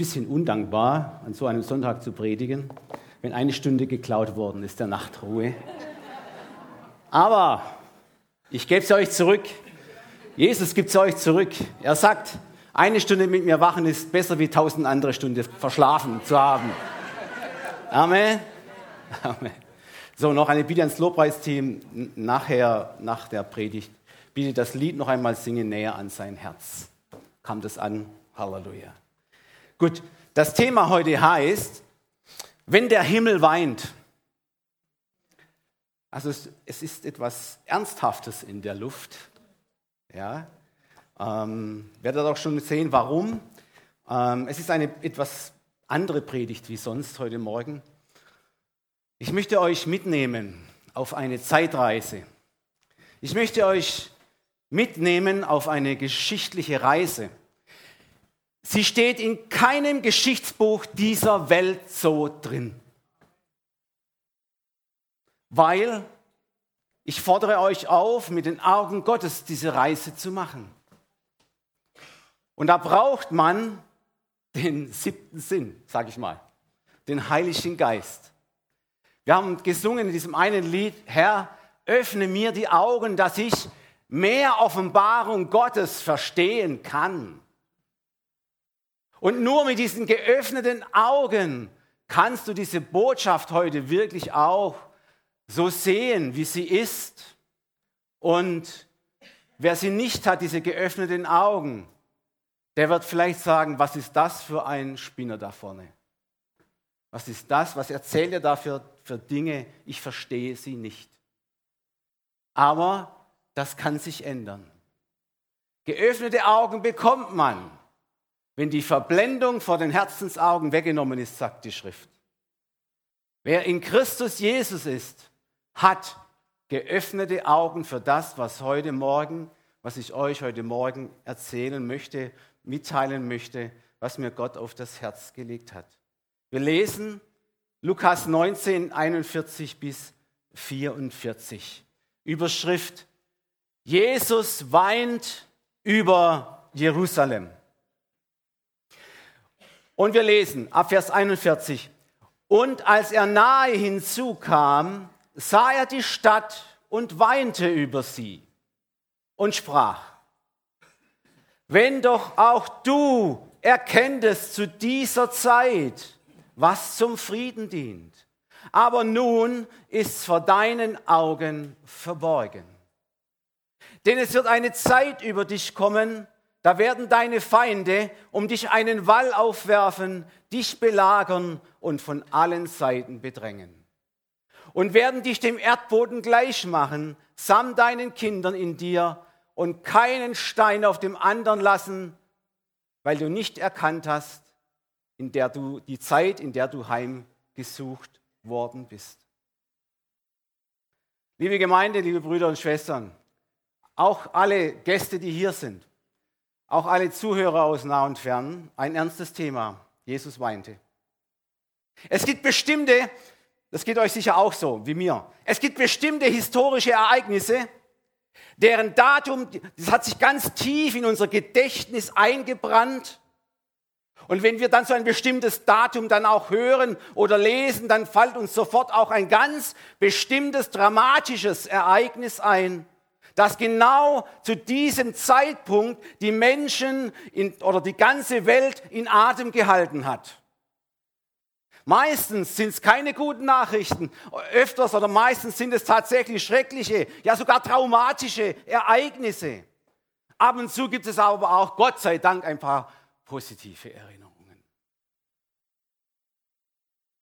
bisschen undankbar, an so einem Sonntag zu predigen, wenn eine Stunde geklaut worden ist der Nachtruhe. Aber ich gebe es euch zurück. Jesus gibt es euch zurück. Er sagt, eine Stunde mit mir wachen ist besser wie tausend andere Stunden verschlafen zu haben. Amen. Amen. So, noch eine Bitte ans Lobpreisteam. Nachher, nach der Predigt, bitte das Lied noch einmal singen, näher an sein Herz. Kam das an? Halleluja. Gut, das Thema heute heißt, wenn der Himmel weint. Also es, es ist etwas Ernsthaftes in der Luft. Ja, ähm, werdet auch schon sehen, warum. Ähm, es ist eine etwas andere Predigt wie sonst heute Morgen. Ich möchte euch mitnehmen auf eine Zeitreise. Ich möchte euch mitnehmen auf eine geschichtliche Reise. Sie steht in keinem Geschichtsbuch dieser Welt so drin. Weil ich fordere euch auf, mit den Augen Gottes diese Reise zu machen. Und da braucht man den siebten Sinn, sage ich mal, den Heiligen Geist. Wir haben gesungen in diesem einen Lied, Herr, öffne mir die Augen, dass ich mehr Offenbarung Gottes verstehen kann. Und nur mit diesen geöffneten Augen kannst du diese Botschaft heute wirklich auch so sehen, wie sie ist. Und wer sie nicht hat, diese geöffneten Augen, der wird vielleicht sagen, was ist das für ein Spinner da vorne? Was ist das? Was erzählt er da für, für Dinge? Ich verstehe sie nicht. Aber das kann sich ändern. Geöffnete Augen bekommt man, wenn die Verblendung vor den Herzensaugen weggenommen ist, sagt die Schrift. Wer in Christus Jesus ist, hat geöffnete Augen für das, was heute Morgen, was ich euch heute Morgen erzählen möchte, mitteilen möchte, was mir Gott auf das Herz gelegt hat. Wir lesen Lukas 19, 41 bis 44. Überschrift, Jesus weint über Jerusalem. Und wir lesen ab Vers 41. Und als er nahe hinzukam, sah er die Stadt und weinte über sie und sprach, wenn doch auch du erkenntest zu dieser Zeit, was zum Frieden dient. Aber nun ist vor deinen Augen verborgen. Denn es wird eine Zeit über dich kommen, da werden deine Feinde um dich einen Wall aufwerfen, dich belagern und von allen Seiten bedrängen. Und werden dich dem Erdboden gleich machen, samt deinen Kindern in dir und keinen Stein auf dem anderen lassen, weil du nicht erkannt hast, in der du die Zeit, in der du heimgesucht worden bist. Liebe Gemeinde, liebe Brüder und Schwestern, auch alle Gäste, die hier sind, auch alle Zuhörer aus nah und fern, ein ernstes Thema. Jesus weinte. Es gibt bestimmte, das geht euch sicher auch so wie mir, es gibt bestimmte historische Ereignisse, deren Datum, das hat sich ganz tief in unser Gedächtnis eingebrannt. Und wenn wir dann so ein bestimmtes Datum dann auch hören oder lesen, dann fällt uns sofort auch ein ganz bestimmtes dramatisches Ereignis ein dass genau zu diesem Zeitpunkt die Menschen in, oder die ganze Welt in Atem gehalten hat. Meistens sind es keine guten Nachrichten, öfters oder meistens sind es tatsächlich schreckliche, ja sogar traumatische Ereignisse. Ab und zu gibt es aber auch, Gott sei Dank, ein paar positive Erinnerungen.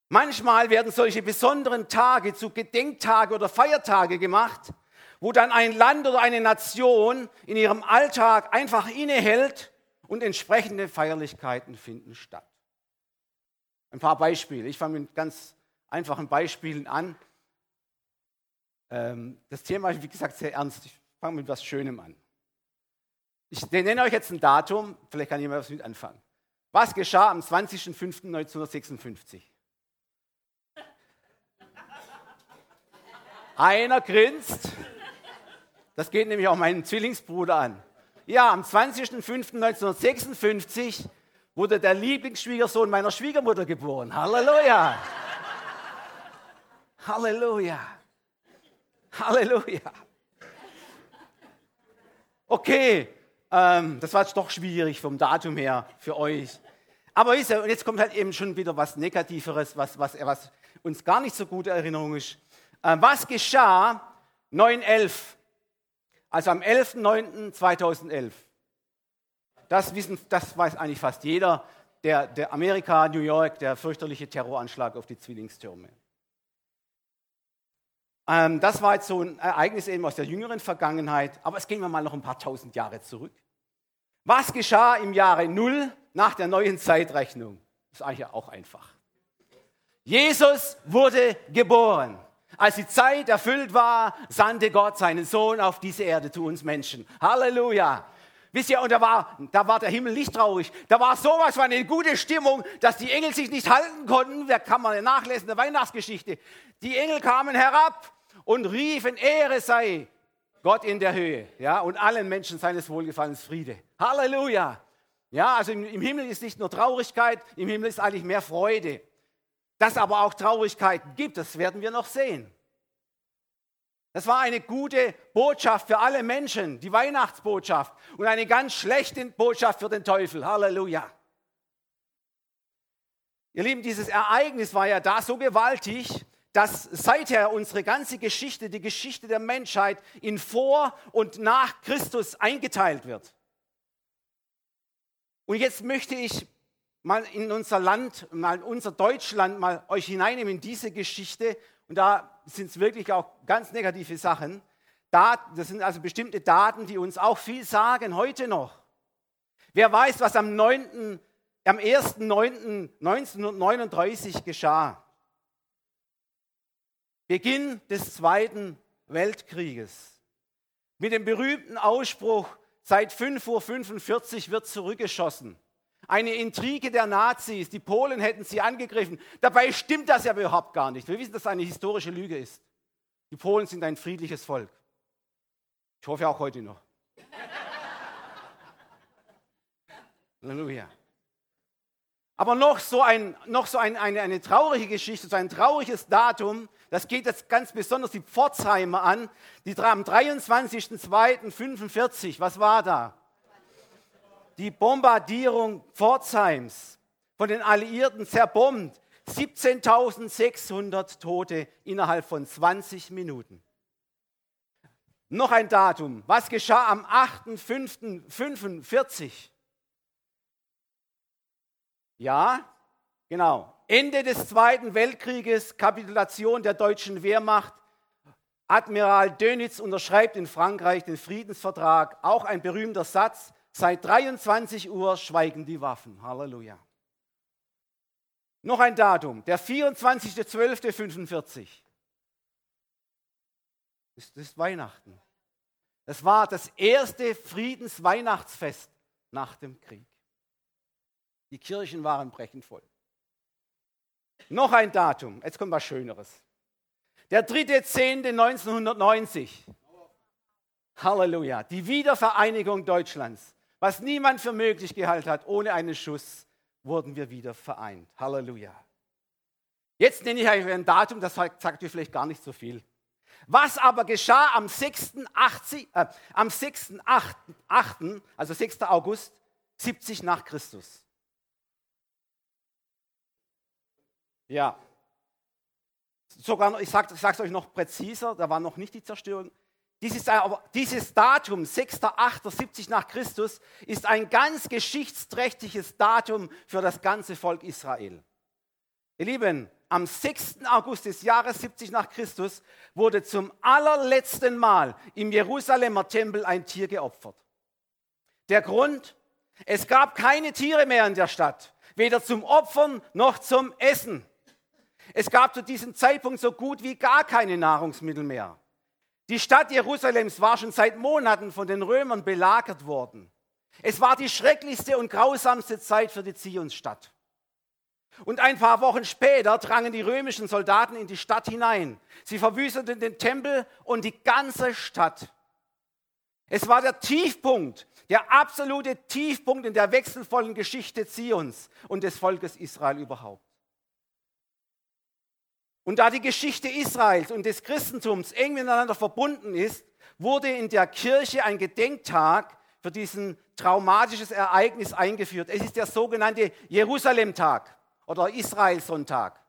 Manchmal werden solche besonderen Tage zu Gedenktage oder Feiertage gemacht, wo dann ein Land oder eine Nation in ihrem Alltag einfach innehält und entsprechende Feierlichkeiten finden statt. Ein paar Beispiele. Ich fange mit ganz einfachen Beispielen an. Ähm, das Thema ist, wie gesagt, sehr ernst. Ich fange mit etwas Schönem an. Ich nenne euch jetzt ein Datum, vielleicht kann jemand was mit anfangen. Was geschah am 20.05.1956? Einer grinst. Das geht nämlich auch meinen Zwillingsbruder an. Ja, am 20.05.1956 wurde der Lieblingsschwiegersohn meiner Schwiegermutter geboren. Halleluja! Halleluja! Halleluja! Okay, ähm, das war jetzt doch schwierig vom Datum her für euch. Aber wisst ihr, und jetzt kommt halt eben schon wieder was Negativeres, was, was, was uns gar nicht so gute Erinnerung ist. Ähm, was geschah 9.11? Also am 11.09.2011. Das, wissen, das weiß eigentlich fast jeder. Der, der Amerika, New York, der fürchterliche Terroranschlag auf die Zwillingstürme. Ähm, das war jetzt so ein Ereignis eben aus der jüngeren Vergangenheit, aber es gehen wir mal noch ein paar tausend Jahre zurück. Was geschah im Jahre Null nach der neuen Zeitrechnung? Das ist eigentlich auch einfach. Jesus wurde geboren. Als die Zeit erfüllt war, sandte Gott seinen Sohn auf diese Erde zu uns Menschen. Halleluja. Wisst ihr, und da war, da war der Himmel nicht traurig. Da war sowas von eine gute Stimmung, dass die Engel sich nicht halten konnten. Da kann man nachlesen, der Weihnachtsgeschichte. Die Engel kamen herab und riefen, Ehre sei Gott in der Höhe. Ja, und allen Menschen seines Wohlgefallens Friede. Halleluja. Ja, also im, im Himmel ist nicht nur Traurigkeit, im Himmel ist eigentlich mehr Freude. Dass aber auch Traurigkeiten gibt, das werden wir noch sehen. Das war eine gute Botschaft für alle Menschen, die Weihnachtsbotschaft und eine ganz schlechte Botschaft für den Teufel. Halleluja. Ihr Lieben, dieses Ereignis war ja da so gewaltig, dass seither unsere ganze Geschichte, die Geschichte der Menschheit in vor und nach Christus eingeteilt wird. Und jetzt möchte ich mal in unser Land, mal in unser Deutschland, mal euch hineinnehmen in diese Geschichte. Und da sind es wirklich auch ganz negative Sachen. Das sind also bestimmte Daten, die uns auch viel sagen, heute noch. Wer weiß, was am, 9., am 1.9.1939 geschah? Beginn des Zweiten Weltkrieges. Mit dem berühmten Ausspruch, seit 5.45 Uhr wird zurückgeschossen. Eine Intrige der Nazis, die Polen hätten sie angegriffen. Dabei stimmt das ja überhaupt gar nicht. Wir wissen, dass das eine historische Lüge ist. Die Polen sind ein friedliches Volk. Ich hoffe auch heute noch. Halleluja. Aber noch so, ein, noch so ein, eine, eine traurige Geschichte, so ein trauriges Datum, das geht jetzt ganz besonders die Pforzheimer an, die am 23.02.45, was war da? Die Bombardierung Pforzheims von den Alliierten zerbombt. 17.600 Tote innerhalb von 20 Minuten. Noch ein Datum. Was geschah am 8.5.45? Ja, genau. Ende des Zweiten Weltkrieges, Kapitulation der deutschen Wehrmacht. Admiral Dönitz unterschreibt in Frankreich den Friedensvertrag. Auch ein berühmter Satz. Seit 23 Uhr schweigen die Waffen. Halleluja. Noch ein Datum, der 24.12.45. Das ist Weihnachten. Das war das erste Friedensweihnachtsfest nach dem Krieg. Die Kirchen waren brechend voll. Noch ein Datum, jetzt kommt was Schöneres. Der 3.10.1990. Halleluja, die Wiedervereinigung Deutschlands. Was niemand für möglich gehalten hat, ohne einen Schuss wurden wir wieder vereint. Halleluja. Jetzt nenne ich euch ein Datum, das sagt ihr vielleicht gar nicht so viel. Was aber geschah am 6.8., äh, am 6. 8, 8., also 6. August 70 nach Christus? Ja. Sogar, ich sage es euch noch präziser, da war noch nicht die Zerstörung. Dieses, dieses Datum, 6.8.70 nach Christus, ist ein ganz geschichtsträchtiges Datum für das ganze Volk Israel. Ihr Lieben, am 6. August des Jahres 70 nach Christus wurde zum allerletzten Mal im Jerusalemer Tempel ein Tier geopfert. Der Grund? Es gab keine Tiere mehr in der Stadt, weder zum Opfern noch zum Essen. Es gab zu diesem Zeitpunkt so gut wie gar keine Nahrungsmittel mehr. Die Stadt Jerusalems war schon seit Monaten von den Römern belagert worden. Es war die schrecklichste und grausamste Zeit für die Zionsstadt. Und ein paar Wochen später drangen die römischen Soldaten in die Stadt hinein. Sie verwüsteten den Tempel und die ganze Stadt. Es war der Tiefpunkt, der absolute Tiefpunkt in der wechselvollen Geschichte Zions und des Volkes Israel überhaupt. Und da die Geschichte Israels und des Christentums eng miteinander verbunden ist, wurde in der Kirche ein Gedenktag für diesen traumatisches Ereignis eingeführt. Es ist der sogenannte Jerusalem-Tag oder Israel-Sonntag.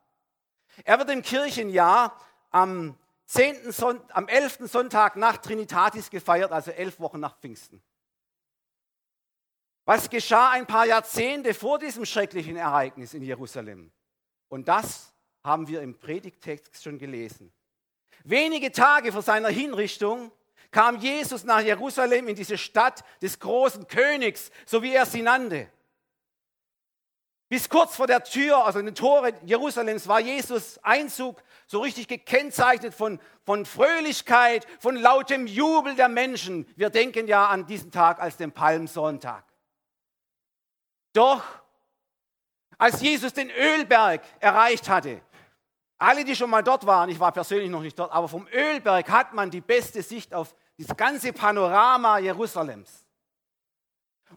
Er wird im Kirchenjahr am, 10. Son am 11. Sonntag nach Trinitatis gefeiert, also elf Wochen nach Pfingsten. Was geschah ein paar Jahrzehnte vor diesem schrecklichen Ereignis in Jerusalem? Und das haben wir im Predigtext schon gelesen. Wenige Tage vor seiner Hinrichtung kam Jesus nach Jerusalem in diese Stadt des großen Königs, so wie er sie nannte. Bis kurz vor der Tür, also in den Toren Jerusalems, war Jesus Einzug so richtig gekennzeichnet von, von Fröhlichkeit, von lautem Jubel der Menschen. Wir denken ja an diesen Tag als den Palmsonntag. Doch als Jesus den Ölberg erreicht hatte, alle, die schon mal dort waren, ich war persönlich noch nicht dort, aber vom Ölberg hat man die beste Sicht auf das ganze Panorama Jerusalems.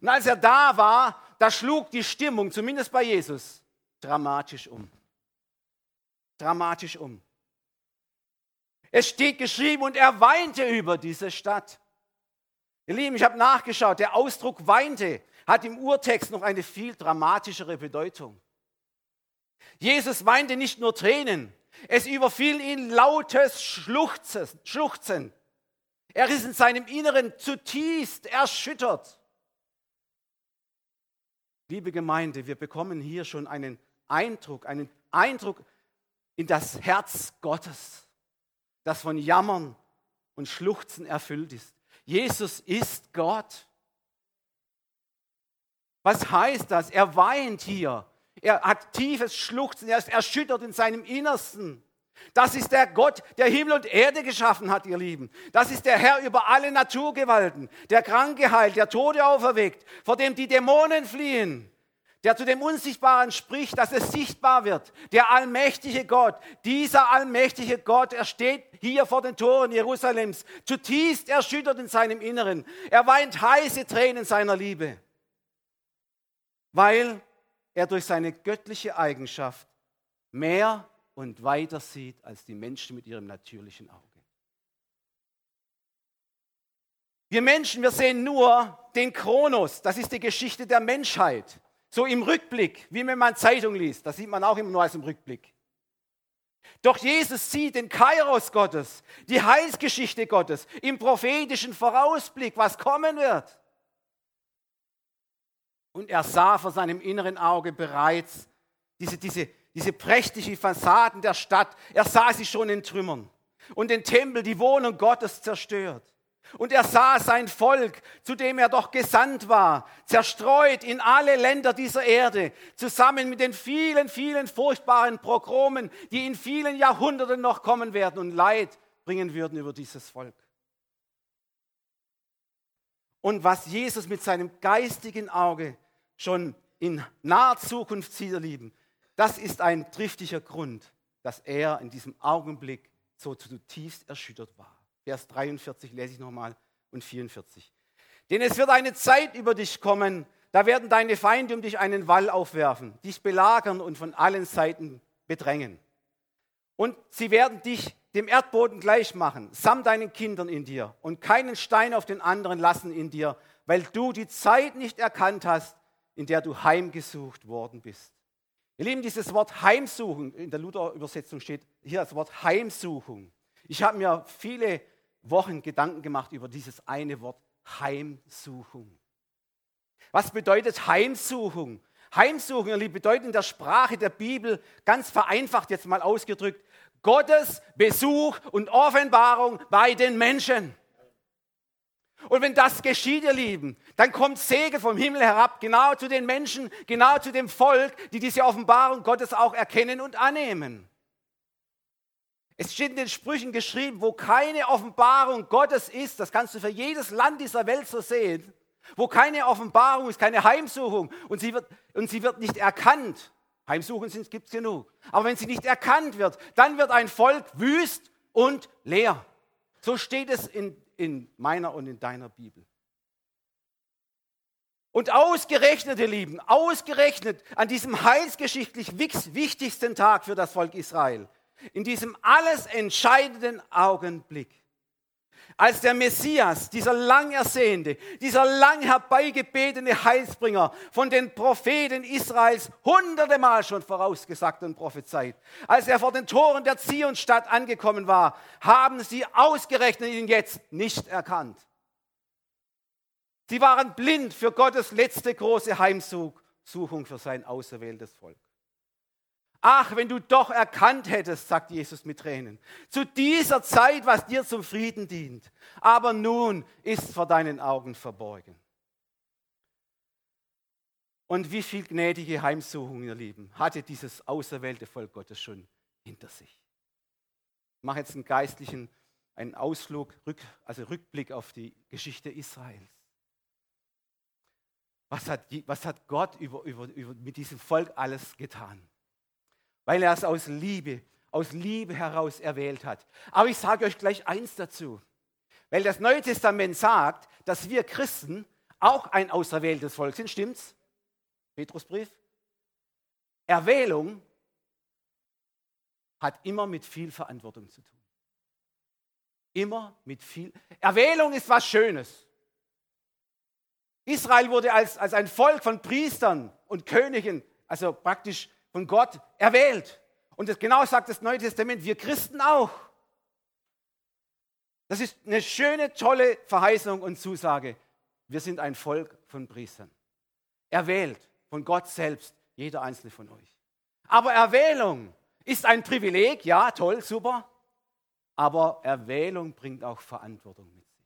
Und als er da war, da schlug die Stimmung, zumindest bei Jesus, dramatisch um. Dramatisch um. Es steht geschrieben, und er weinte über diese Stadt. Ihr Lieben, ich habe nachgeschaut, der Ausdruck weinte hat im Urtext noch eine viel dramatischere Bedeutung. Jesus weinte nicht nur Tränen, es überfiel ihn lautes Schluchzen. Er ist in seinem Inneren zutiefst erschüttert. Liebe Gemeinde, wir bekommen hier schon einen Eindruck, einen Eindruck in das Herz Gottes, das von Jammern und Schluchzen erfüllt ist. Jesus ist Gott. Was heißt das? Er weint hier. Er hat tiefes Schluchzen. Er ist erschüttert in seinem Innersten. Das ist der Gott, der Himmel und Erde geschaffen hat, ihr Lieben. Das ist der Herr über alle Naturgewalten, der Kranke heilt, der Tode auferweckt, vor dem die Dämonen fliehen, der zu dem Unsichtbaren spricht, dass es sichtbar wird. Der allmächtige Gott, dieser allmächtige Gott, er steht hier vor den Toren Jerusalems, zutiefst erschüttert in seinem Inneren. Er weint heiße Tränen seiner Liebe weil er durch seine göttliche Eigenschaft mehr und weiter sieht als die Menschen mit ihrem natürlichen Auge. Wir Menschen, wir sehen nur den Kronos, das ist die Geschichte der Menschheit. So im Rückblick, wie wenn man Zeitung liest, das sieht man auch immer nur als im Rückblick. Doch Jesus sieht den Kairos Gottes, die Heilsgeschichte Gottes, im prophetischen Vorausblick, was kommen wird. Und er sah vor seinem inneren Auge bereits diese, diese, diese prächtigen Fassaden der Stadt. Er sah sie schon in Trümmern. Und den Tempel, die Wohnung Gottes zerstört. Und er sah sein Volk, zu dem er doch gesandt war, zerstreut in alle Länder dieser Erde, zusammen mit den vielen, vielen furchtbaren Progromen, die in vielen Jahrhunderten noch kommen werden und Leid bringen würden über dieses Volk. Und was Jesus mit seinem geistigen Auge schon in naher Zukunft sieht, ihr Lieben, das ist ein triftiger Grund, dass er in diesem Augenblick so zutiefst erschüttert war. Vers 43 lese ich nochmal und 44. Denn es wird eine Zeit über dich kommen, da werden deine Feinde um dich einen Wall aufwerfen, dich belagern und von allen Seiten bedrängen. Und sie werden dich dem Erdboden gleich machen, samt deinen Kindern in dir und keinen Stein auf den anderen lassen in dir, weil du die Zeit nicht erkannt hast, in der du heimgesucht worden bist. Ihr Lieben, dieses Wort Heimsuchen, in der Luther-Übersetzung steht hier das Wort Heimsuchung. Ich habe mir viele Wochen Gedanken gemacht über dieses eine Wort Heimsuchung. Was bedeutet Heimsuchung? Heimsuchung, ihr Lieben, bedeutet in der Sprache der Bibel, ganz vereinfacht jetzt mal ausgedrückt, Gottes Besuch und Offenbarung bei den Menschen. Und wenn das geschieht, ihr Lieben, dann kommt Segen vom Himmel herab, genau zu den Menschen, genau zu dem Volk, die diese Offenbarung Gottes auch erkennen und annehmen. Es steht in den Sprüchen geschrieben, wo keine Offenbarung Gottes ist, das kannst du für jedes Land dieser Welt so sehen, wo keine Offenbarung ist, keine Heimsuchung und sie wird, und sie wird nicht erkannt. Heimsuchen gibt es genug. Aber wenn sie nicht erkannt wird, dann wird ein Volk wüst und leer. So steht es in, in meiner und in deiner Bibel. Und ausgerechnet, ihr Lieben, ausgerechnet an diesem heilsgeschichtlich wichtigsten Tag für das Volk Israel, in diesem alles entscheidenden Augenblick, als der Messias, dieser lang ersehnte, dieser lang herbeigebetene Heilsbringer von den Propheten Israels hunderte Mal schon vorausgesagt und prophezeit, als er vor den Toren der Zionstadt angekommen war, haben sie ausgerechnet ihn jetzt nicht erkannt. Sie waren blind für Gottes letzte große Heimsuchung für sein auserwähltes Volk. Ach, wenn du doch erkannt hättest, sagt Jesus mit Tränen, zu dieser Zeit, was dir zum Frieden dient. Aber nun ist vor deinen Augen verborgen. Und wie viel gnädige Heimsuchung, ihr Lieben, hatte dieses auserwählte Volk Gottes schon hinter sich. Ich mache jetzt einen geistlichen, einen Ausflug, also Rückblick auf die Geschichte Israels. Was hat, was hat Gott über, über, über, mit diesem Volk alles getan? Weil er es aus Liebe, aus Liebe heraus erwählt hat. Aber ich sage euch gleich eins dazu, weil das Neue Testament sagt, dass wir Christen auch ein auserwähltes Volk sind, stimmt's? Petrusbrief. Erwählung hat immer mit viel Verantwortung zu tun. Immer mit viel. Erwählung ist was Schönes. Israel wurde als, als ein Volk von Priestern und Königen, also praktisch von Gott erwählt. Und das genau sagt das Neue Testament, wir Christen auch. Das ist eine schöne, tolle Verheißung und Zusage. Wir sind ein Volk von Priestern. Erwählt von Gott selbst, jeder einzelne von euch. Aber Erwählung ist ein Privileg, ja, toll, super. Aber Erwählung bringt auch Verantwortung mit sich.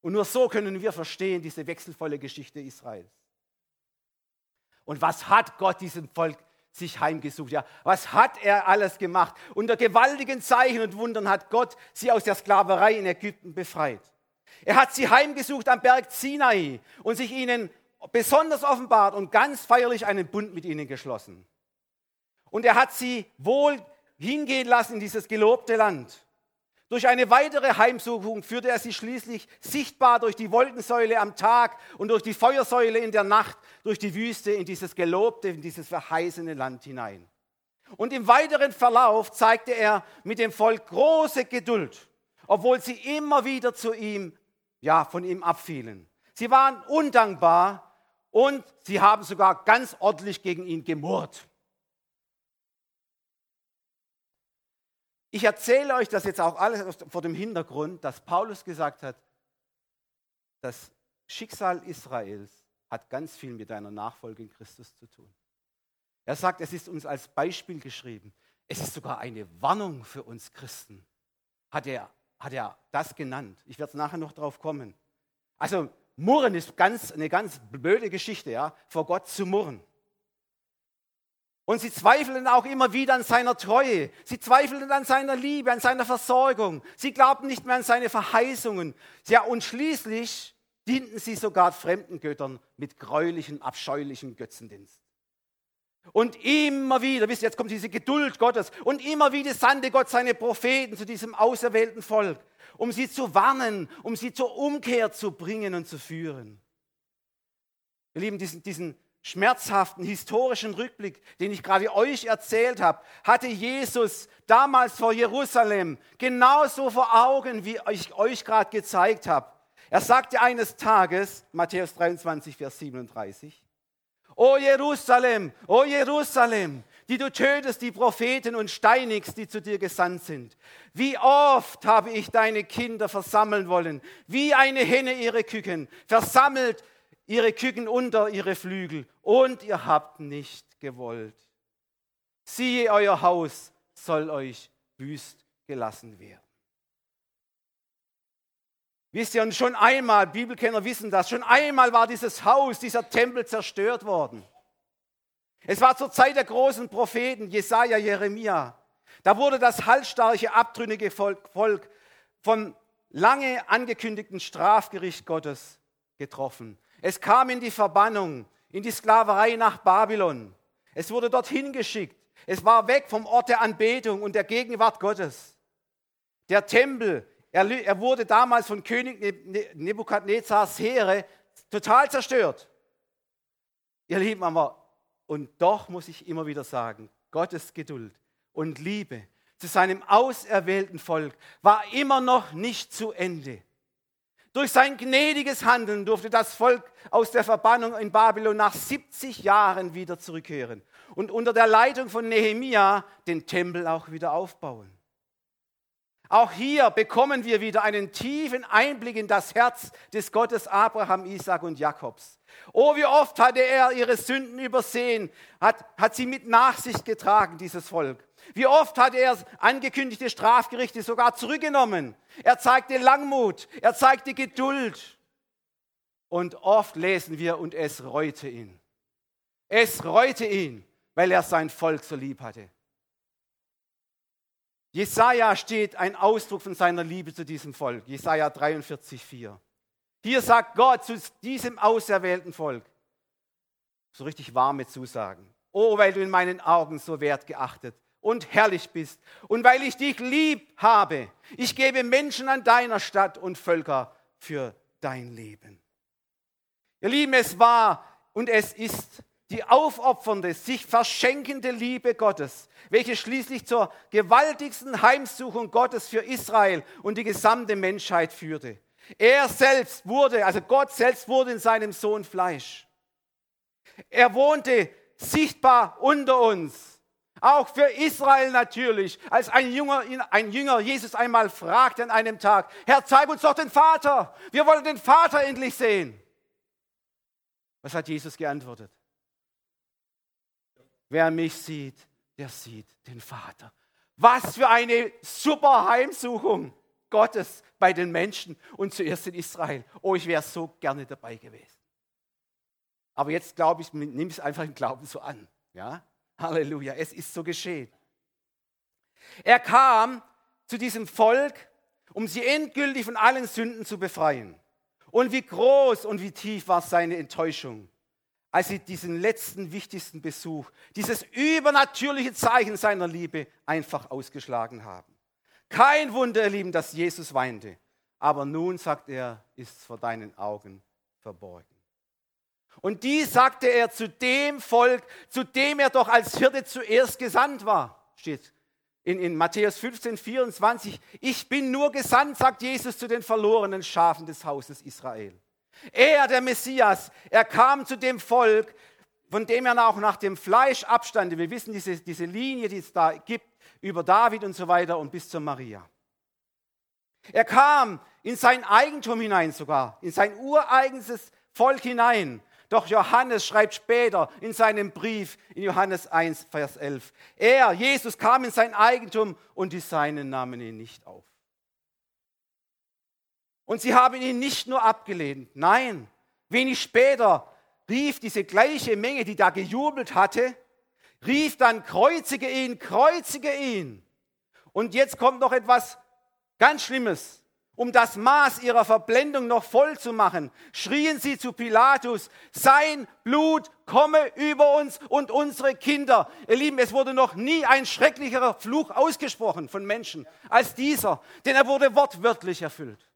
Und nur so können wir verstehen diese wechselvolle Geschichte Israels. Und was hat Gott diesem Volk sich heimgesucht? Ja, was hat er alles gemacht? Unter gewaltigen Zeichen und Wundern hat Gott sie aus der Sklaverei in Ägypten befreit. Er hat sie heimgesucht am Berg Sinai und sich ihnen besonders offenbart und ganz feierlich einen Bund mit ihnen geschlossen. Und er hat sie wohl hingehen lassen in dieses gelobte Land. Durch eine weitere Heimsuchung führte er sie schließlich sichtbar durch die Wolkensäule am Tag und durch die Feuersäule in der Nacht durch die Wüste in dieses gelobte, in dieses verheißene Land hinein. Und im weiteren Verlauf zeigte er mit dem Volk große Geduld, obwohl sie immer wieder zu ihm, ja, von ihm abfielen. Sie waren undankbar und sie haben sogar ganz ordentlich gegen ihn gemurrt. Ich erzähle euch das jetzt auch alles vor dem Hintergrund, dass Paulus gesagt hat, das Schicksal Israels hat ganz viel mit deiner Nachfolge in Christus zu tun. Er sagt, es ist uns als Beispiel geschrieben. Es ist sogar eine Warnung für uns Christen. Hat er, hat er das genannt? Ich werde nachher noch drauf kommen. Also Murren ist ganz, eine ganz blöde Geschichte, ja, vor Gott zu murren. Und sie zweifelten auch immer wieder an seiner Treue. Sie zweifelten an seiner Liebe, an seiner Versorgung. Sie glaubten nicht mehr an seine Verheißungen. Ja, und schließlich dienten sie sogar fremden Göttern mit gräulichem, abscheulichem Götzendienst. Und immer wieder, wisst ihr, jetzt kommt diese Geduld Gottes, und immer wieder sandte Gott seine Propheten zu diesem auserwählten Volk, um sie zu warnen, um sie zur Umkehr zu bringen und zu führen. Wir lieben diesen, diesen schmerzhaften historischen Rückblick, den ich gerade euch erzählt habe, hatte Jesus damals vor Jerusalem genauso vor Augen, wie ich euch gerade gezeigt habe. Er sagte eines Tages, Matthäus 23, Vers 37, O Jerusalem, O Jerusalem, die du tötest die Propheten und steinigst, die zu dir gesandt sind. Wie oft habe ich deine Kinder versammeln wollen, wie eine Henne ihre Küken, versammelt ihre Küken unter ihre Flügel und ihr habt nicht gewollt. Siehe, euer Haus soll euch wüst gelassen werden. Wisst ihr, und schon einmal, Bibelkenner wissen das, schon einmal war dieses Haus, dieser Tempel zerstört worden. Es war zur Zeit der großen Propheten, Jesaja, Jeremia. Da wurde das halsstarke, abtrünnige Volk, vom lange angekündigten Strafgericht Gottes getroffen. Es kam in die Verbannung, in die Sklaverei nach Babylon. Es wurde dorthin geschickt. Es war weg vom Ort der Anbetung und der Gegenwart Gottes. Der Tempel Er, wurde damals von König Nebukadnezars Heere total zerstört. Ihr Lieben, aber, und doch muss ich immer wieder sagen, Gottes Geduld und Liebe zu seinem auserwählten Volk war immer noch nicht zu Ende. Durch sein gnädiges Handeln durfte das Volk aus der Verbannung in Babylon nach 70 Jahren wieder zurückkehren und unter der Leitung von Nehemia den Tempel auch wieder aufbauen. Auch hier bekommen wir wieder einen tiefen Einblick in das Herz des Gottes Abraham, Isaac und Jakobs. Oh, wie oft hatte er ihre Sünden übersehen, hat, hat sie mit Nachsicht getragen, dieses Volk. Wie oft hat er angekündigte Strafgerichte sogar zurückgenommen. Er zeigte Langmut, er zeigte Geduld. Und oft lesen wir, und es reute ihn. Es reute ihn, weil er sein Volk so lieb hatte. Jesaja steht ein Ausdruck von seiner Liebe zu diesem Volk. Jesaja 43,4. Hier sagt Gott zu diesem auserwählten Volk, so richtig warme Zusagen. Oh, weil du in meinen Augen so wertgeachtet und herrlich bist und weil ich dich lieb habe. Ich gebe Menschen an deiner Stadt und Völker für dein Leben. Ihr Lieben, es war und es ist die aufopfernde, sich verschenkende Liebe Gottes, welche schließlich zur gewaltigsten Heimsuchung Gottes für Israel und die gesamte Menschheit führte. Er selbst wurde, also Gott selbst wurde in seinem Sohn Fleisch. Er wohnte sichtbar unter uns. Auch für Israel natürlich. Als ein Jünger, ein Jünger Jesus einmal fragte an einem Tag, Herr, zeig uns doch den Vater. Wir wollen den Vater endlich sehen. Was hat Jesus geantwortet? Wer mich sieht, der sieht den Vater. Was für eine super Heimsuchung Gottes bei den Menschen und zuerst in Israel. Oh, ich wäre so gerne dabei gewesen. Aber jetzt glaube ich, nimm es einfach im Glauben so an. Ja? Halleluja, es ist so geschehen. Er kam zu diesem Volk, um sie endgültig von allen Sünden zu befreien. Und wie groß und wie tief war seine Enttäuschung, als sie diesen letzten wichtigsten Besuch, dieses übernatürliche Zeichen seiner Liebe einfach ausgeschlagen haben. Kein Wunder, ihr Lieben, dass Jesus weinte. Aber nun, sagt er, ist vor deinen Augen verborgen. Und die sagte er zu dem Volk, zu dem er doch als Hirte zuerst gesandt war. Steht in, in Matthäus 15, 24. Ich bin nur gesandt, sagt Jesus zu den verlorenen Schafen des Hauses Israel. Er, der Messias, er kam zu dem Volk, von dem er auch nach dem Fleisch abstande. Wir wissen diese, diese Linie, die es da gibt, über David und so weiter und bis zur Maria. Er kam in sein Eigentum hinein sogar, in sein ureigenes Volk hinein. Doch Johannes schreibt später in seinem Brief in Johannes 1, Vers 11, er, Jesus, kam in sein Eigentum und die Seinen nahmen ihn nicht auf. Und sie haben ihn nicht nur abgelehnt, nein, wenig später rief diese gleiche Menge, die da gejubelt hatte, rief dann, kreuzige ihn, kreuzige ihn. Und jetzt kommt noch etwas ganz Schlimmes. Um das Maß ihrer Verblendung noch voll zu machen, schrien sie zu Pilatus, sein Blut komme über uns und unsere Kinder. Ihr Lieben, es wurde noch nie ein schrecklicherer Fluch ausgesprochen von Menschen als dieser, denn er wurde wortwörtlich erfüllt.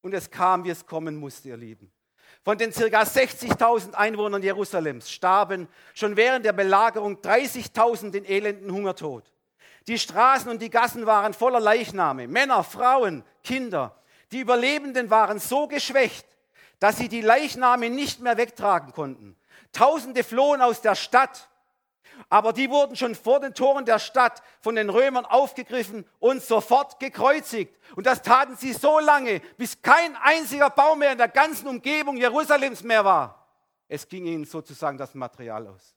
Und es kam, wie es kommen musste, ihr Lieben. Von den circa 60.000 Einwohnern Jerusalems starben schon während der Belagerung 30.000 den elenden Hungertod. Die Straßen und die Gassen waren voller Leichname, Männer, Frauen, Kinder. Die Überlebenden waren so geschwächt, dass sie die Leichname nicht mehr wegtragen konnten. Tausende flohen aus der Stadt, aber die wurden schon vor den Toren der Stadt von den Römern aufgegriffen und sofort gekreuzigt. Und das taten sie so lange, bis kein einziger Baum mehr in der ganzen Umgebung Jerusalems mehr war. Es ging ihnen sozusagen das Material aus.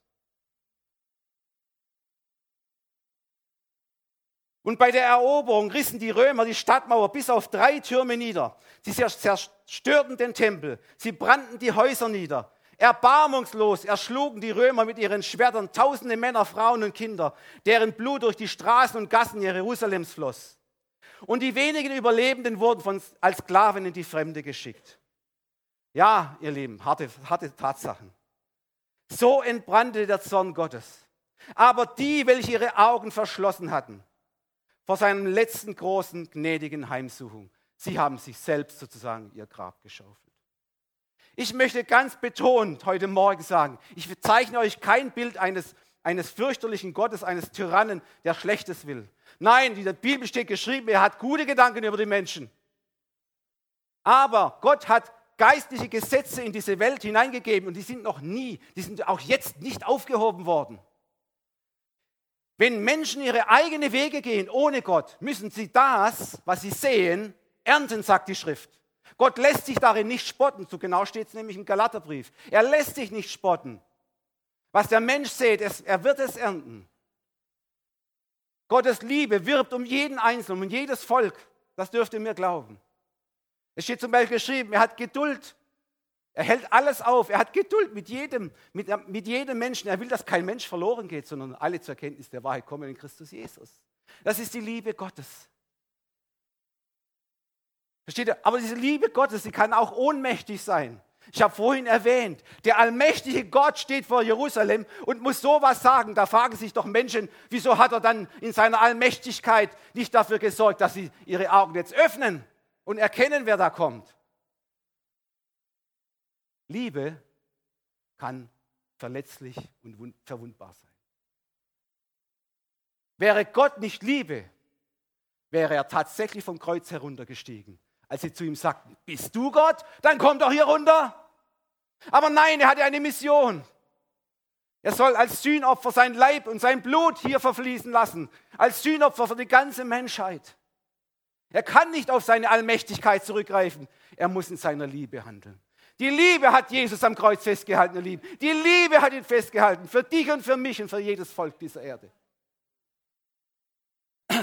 Und bei der Eroberung rissen die Römer die Stadtmauer bis auf drei Türme nieder. Sie zerstörten den Tempel, sie brannten die Häuser nieder. Erbarmungslos erschlugen die Römer mit ihren Schwertern tausende Männer, Frauen und Kinder, deren Blut durch die Straßen und Gassen Jerusalems floss. Und die wenigen Überlebenden wurden von, als Sklaven in die Fremde geschickt. Ja, ihr Lieben, harte, harte Tatsachen. So entbrannte der Zorn Gottes. Aber die, welche ihre Augen verschlossen hatten, vor seinem letzten großen gnädigen Heimsuchung. Sie haben sich selbst sozusagen ihr Grab geschaufelt. Ich möchte ganz betont heute Morgen sagen, ich zeichne euch kein Bild eines, eines fürchterlichen Gottes, eines Tyrannen, der Schlechtes will. Nein, in der Bibel steht geschrieben, er hat gute Gedanken über die Menschen. Aber Gott hat geistliche Gesetze in diese Welt hineingegeben und die sind noch nie, die sind auch jetzt nicht aufgehoben worden. Wenn Menschen ihre eigenen Wege gehen ohne Gott, müssen sie das, was sie sehen, ernten, sagt die Schrift. Gott lässt sich darin nicht spotten. So genau steht es nämlich im Galaterbrief. Er lässt sich nicht spotten. Was der Mensch sieht, er wird es ernten. Gottes Liebe wirbt um jeden Einzelnen, um jedes Volk. Das dürft ihr mir glauben. Es steht zum Beispiel geschrieben, er hat Geduld. Er hält alles auf. Er hat Geduld mit jedem, mit, mit jedem Menschen. Er will, dass kein Mensch verloren geht, sondern alle zur Kenntnis der Wahrheit kommen in Christus Jesus. Das ist die Liebe Gottes. Versteht ihr? Aber diese Liebe Gottes, sie kann auch ohnmächtig sein. Ich habe vorhin erwähnt, der allmächtige Gott steht vor Jerusalem und muss sowas sagen. Da fragen sich doch Menschen, wieso hat er dann in seiner Allmächtigkeit nicht dafür gesorgt, dass sie ihre Augen jetzt öffnen und erkennen, wer da kommt. Liebe kann verletzlich und verwundbar sein. Wäre Gott nicht Liebe, wäre er tatsächlich vom Kreuz heruntergestiegen als sie zu ihm sagten, bist du Gott? Dann komm doch hier runter. Aber nein, er hatte eine Mission. Er soll als Sühnopfer sein Leib und sein Blut hier verfließen lassen, als Sühnopfer für die ganze Menschheit. Er kann nicht auf seine Allmächtigkeit zurückgreifen, er muss in seiner Liebe handeln. Die Liebe hat Jesus am Kreuz festgehalten, ihr Lieben. Die Liebe hat ihn festgehalten, für dich und für mich und für jedes Volk dieser Erde.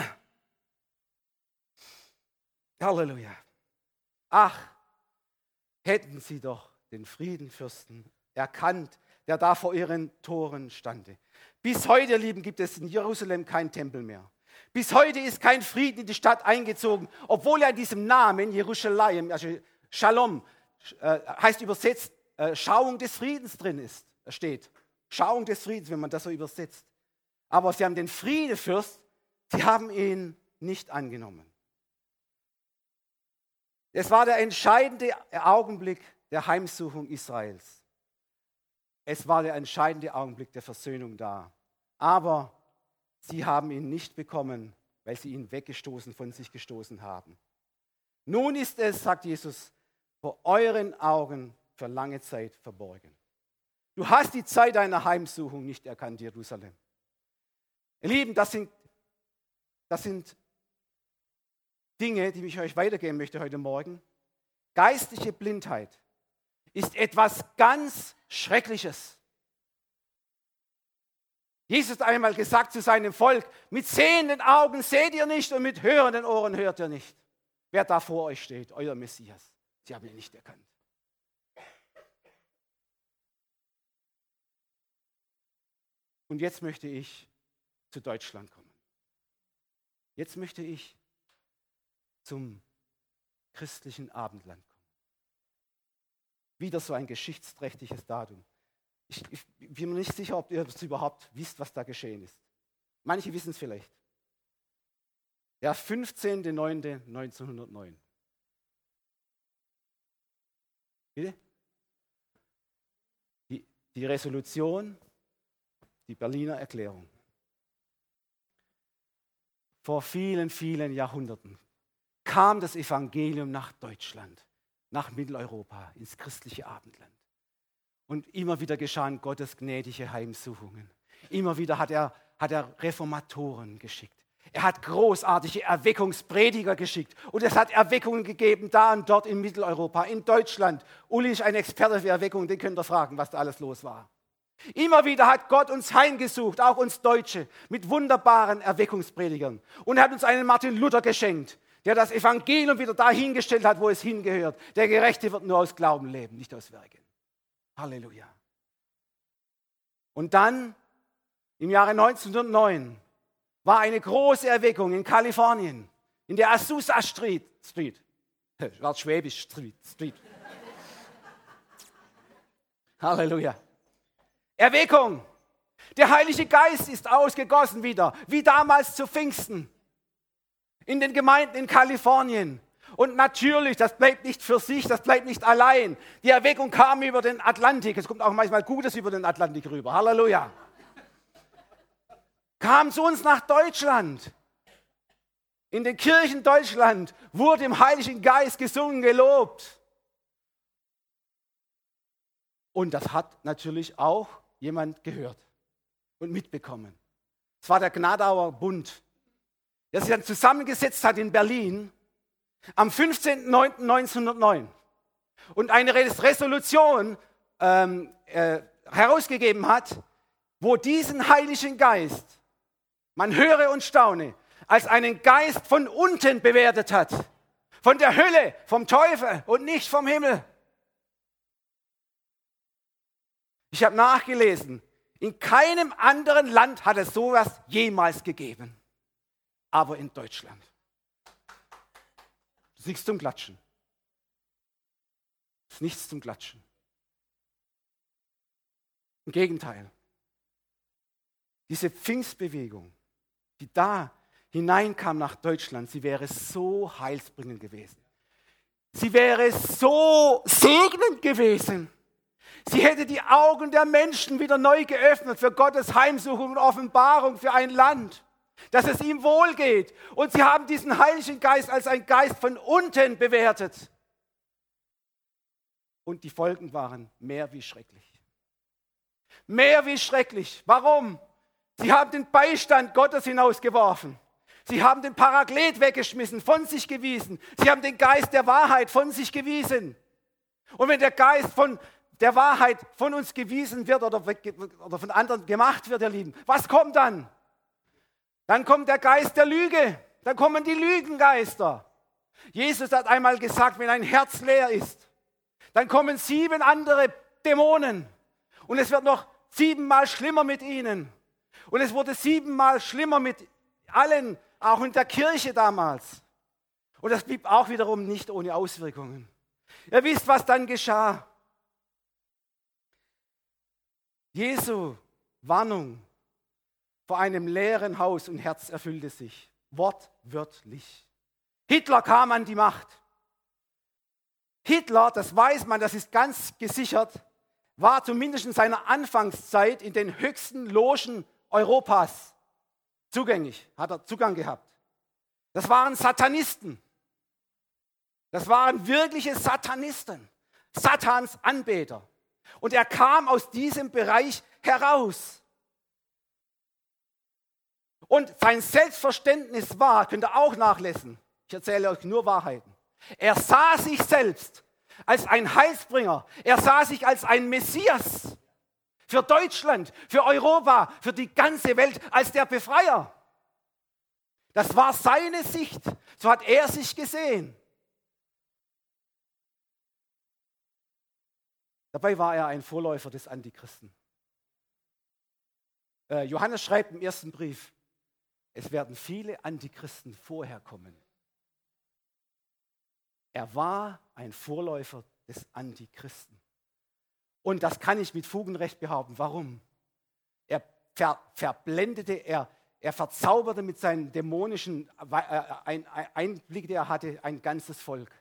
Halleluja. Ach, hätten sie doch den Friedenfürsten erkannt, der da vor ihren Toren stande. Bis heute, Lieben, gibt es in Jerusalem keinen Tempel mehr. Bis heute ist kein Frieden in die Stadt eingezogen, obwohl ja in diesem Namen Jerusalem, also Shalom, äh, heißt übersetzt äh, Schauung des Friedens drin ist, steht. Schauung des Friedens, wenn man das so übersetzt. Aber sie haben den Friedefürst, sie haben ihn nicht angenommen. Es war der entscheidende Augenblick der Heimsuchung Israels. Es war der entscheidende Augenblick der Versöhnung da. Aber sie haben ihn nicht bekommen, weil sie ihn weggestoßen, von sich gestoßen haben. Nun ist es, sagt Jesus, vor euren Augen für lange Zeit verborgen. Du hast die Zeit deiner Heimsuchung nicht erkannt, Jerusalem. Ihr Lieben, das sind, das sind Dinge, die ich euch weitergeben möchte heute Morgen. Geistliche Blindheit ist etwas ganz Schreckliches. Jesus hat einmal gesagt zu seinem Volk, mit sehenden Augen seht ihr nicht und mit hörenden Ohren hört ihr nicht. Wer da vor euch steht, euer Messias. Sie haben ihn nicht erkannt. Und jetzt möchte ich zu Deutschland kommen. Jetzt möchte ich zum christlichen Abendland kommen. Wieder so ein geschichtsträchtiges Datum. Ich, ich bin mir nicht sicher, ob ihr es überhaupt wisst, was da geschehen ist. Manche wissen es vielleicht. Der 15.09.1909. Bitte? Die, die Resolution, die Berliner Erklärung. Vor vielen, vielen Jahrhunderten kam das Evangelium nach Deutschland, nach Mitteleuropa, ins christliche Abendland. Und immer wieder geschahen Gottes gnädige Heimsuchungen. Immer wieder hat er, hat er Reformatoren geschickt. Er hat großartige Erweckungsprediger geschickt. Und es hat Erweckungen gegeben, da und dort in Mitteleuropa, in Deutschland. Uli ist ein Experte für Erweckungen, den könnt ihr fragen, was da alles los war. Immer wieder hat Gott uns heimgesucht, auch uns Deutsche, mit wunderbaren Erweckungspredigern. Und er hat uns einen Martin Luther geschenkt, der das Evangelium wieder dahingestellt hat, wo es hingehört. Der Gerechte wird nur aus Glauben leben, nicht aus Werken. Halleluja. Und dann, im Jahre 1909, war eine große Erweckung in Kalifornien, in der Azusa Street. Street. Schwäbisch Street. Street. Halleluja. Erweckung. Der Heilige Geist ist ausgegossen wieder, wie damals zu Pfingsten. In den Gemeinden in Kalifornien. Und natürlich, das bleibt nicht für sich, das bleibt nicht allein. Die Erweckung kam über den Atlantik. Es kommt auch manchmal Gutes über den Atlantik rüber. Halleluja. Kam zu uns nach Deutschland. In den Kirchen Deutschland wurde im Heiligen Geist gesungen, gelobt. Und das hat natürlich auch jemand gehört und mitbekommen. Es war der Gnadauer Bund, der sich dann zusammengesetzt hat in Berlin am 15.09.1909 und eine Resolution ähm, äh, herausgegeben hat, wo diesen Heiligen Geist, man höre und staune, als einen Geist von unten bewertet hat. Von der Hölle, vom Teufel und nicht vom Himmel. Ich habe nachgelesen, in keinem anderen Land hat es sowas jemals gegeben. Aber in Deutschland. Das ist nichts zum Klatschen. Das ist nichts zum Klatschen. Im Gegenteil. Diese Pfingstbewegung, die da hineinkam nach Deutschland, sie wäre so heilsbringend gewesen. Sie wäre so segnend gewesen. Sie hätte die Augen der Menschen wieder neu geöffnet für Gottes Heimsuchung und Offenbarung für ein Land, dass es ihm wohlgeht. Und sie haben diesen Heiligen Geist als ein Geist von unten bewertet. Und die Folgen waren mehr wie schrecklich. Mehr wie schrecklich. Warum? Sie haben den Beistand Gottes hinausgeworfen. Sie haben den Paraklet weggeschmissen, von sich gewiesen. Sie haben den Geist der Wahrheit von sich gewiesen. Und wenn der Geist von der Wahrheit von uns gewiesen wird oder, oder von anderen gemacht wird, ihr Lieben, was kommt dann? Dann kommt der Geist der Lüge. Dann kommen die Lügengeister. Jesus hat einmal gesagt, wenn ein Herz leer ist, dann kommen sieben andere Dämonen. Und es wird noch siebenmal schlimmer mit ihnen. Und es wurde siebenmal schlimmer mit allen auch in der Kirche damals. Und das blieb auch wiederum nicht ohne Auswirkungen. Ihr wisst, was dann geschah. Jesu Warnung vor einem leeren Haus und Herz erfüllte sich. Wortwörtlich. Hitler kam an die Macht. Hitler, das weiß man, das ist ganz gesichert, war zumindest in seiner Anfangszeit in den höchsten Logen Europas zugänglich, hat er Zugang gehabt. Das waren Satanisten. Das waren wirkliche Satanisten, Satans Anbeter. Und er kam aus diesem Bereich heraus. Und sein Selbstverständnis war, könnt ihr auch nachlesen, ich erzähle euch nur Wahrheiten. Er sah sich selbst als ein Heilsbringer. Er sah sich als ein Messias für Deutschland, für Europa, für die ganze Welt als der Befreier. Das war seine Sicht. So hat er sich gesehen. Dabei war er ein Vorläufer des Antichristen. Äh, Johannes schreibt im ersten Brief, es werden viele Antichristen vorher kommen. Er war ein Vorläufer des Antichristen. Und das kann ich mit Fug und Recht behaupten. Warum? Er ver verblendete, er, er verzauberte mit seinen dämonischen äh, Einblicken, die er hatte, ein ganzes Volk.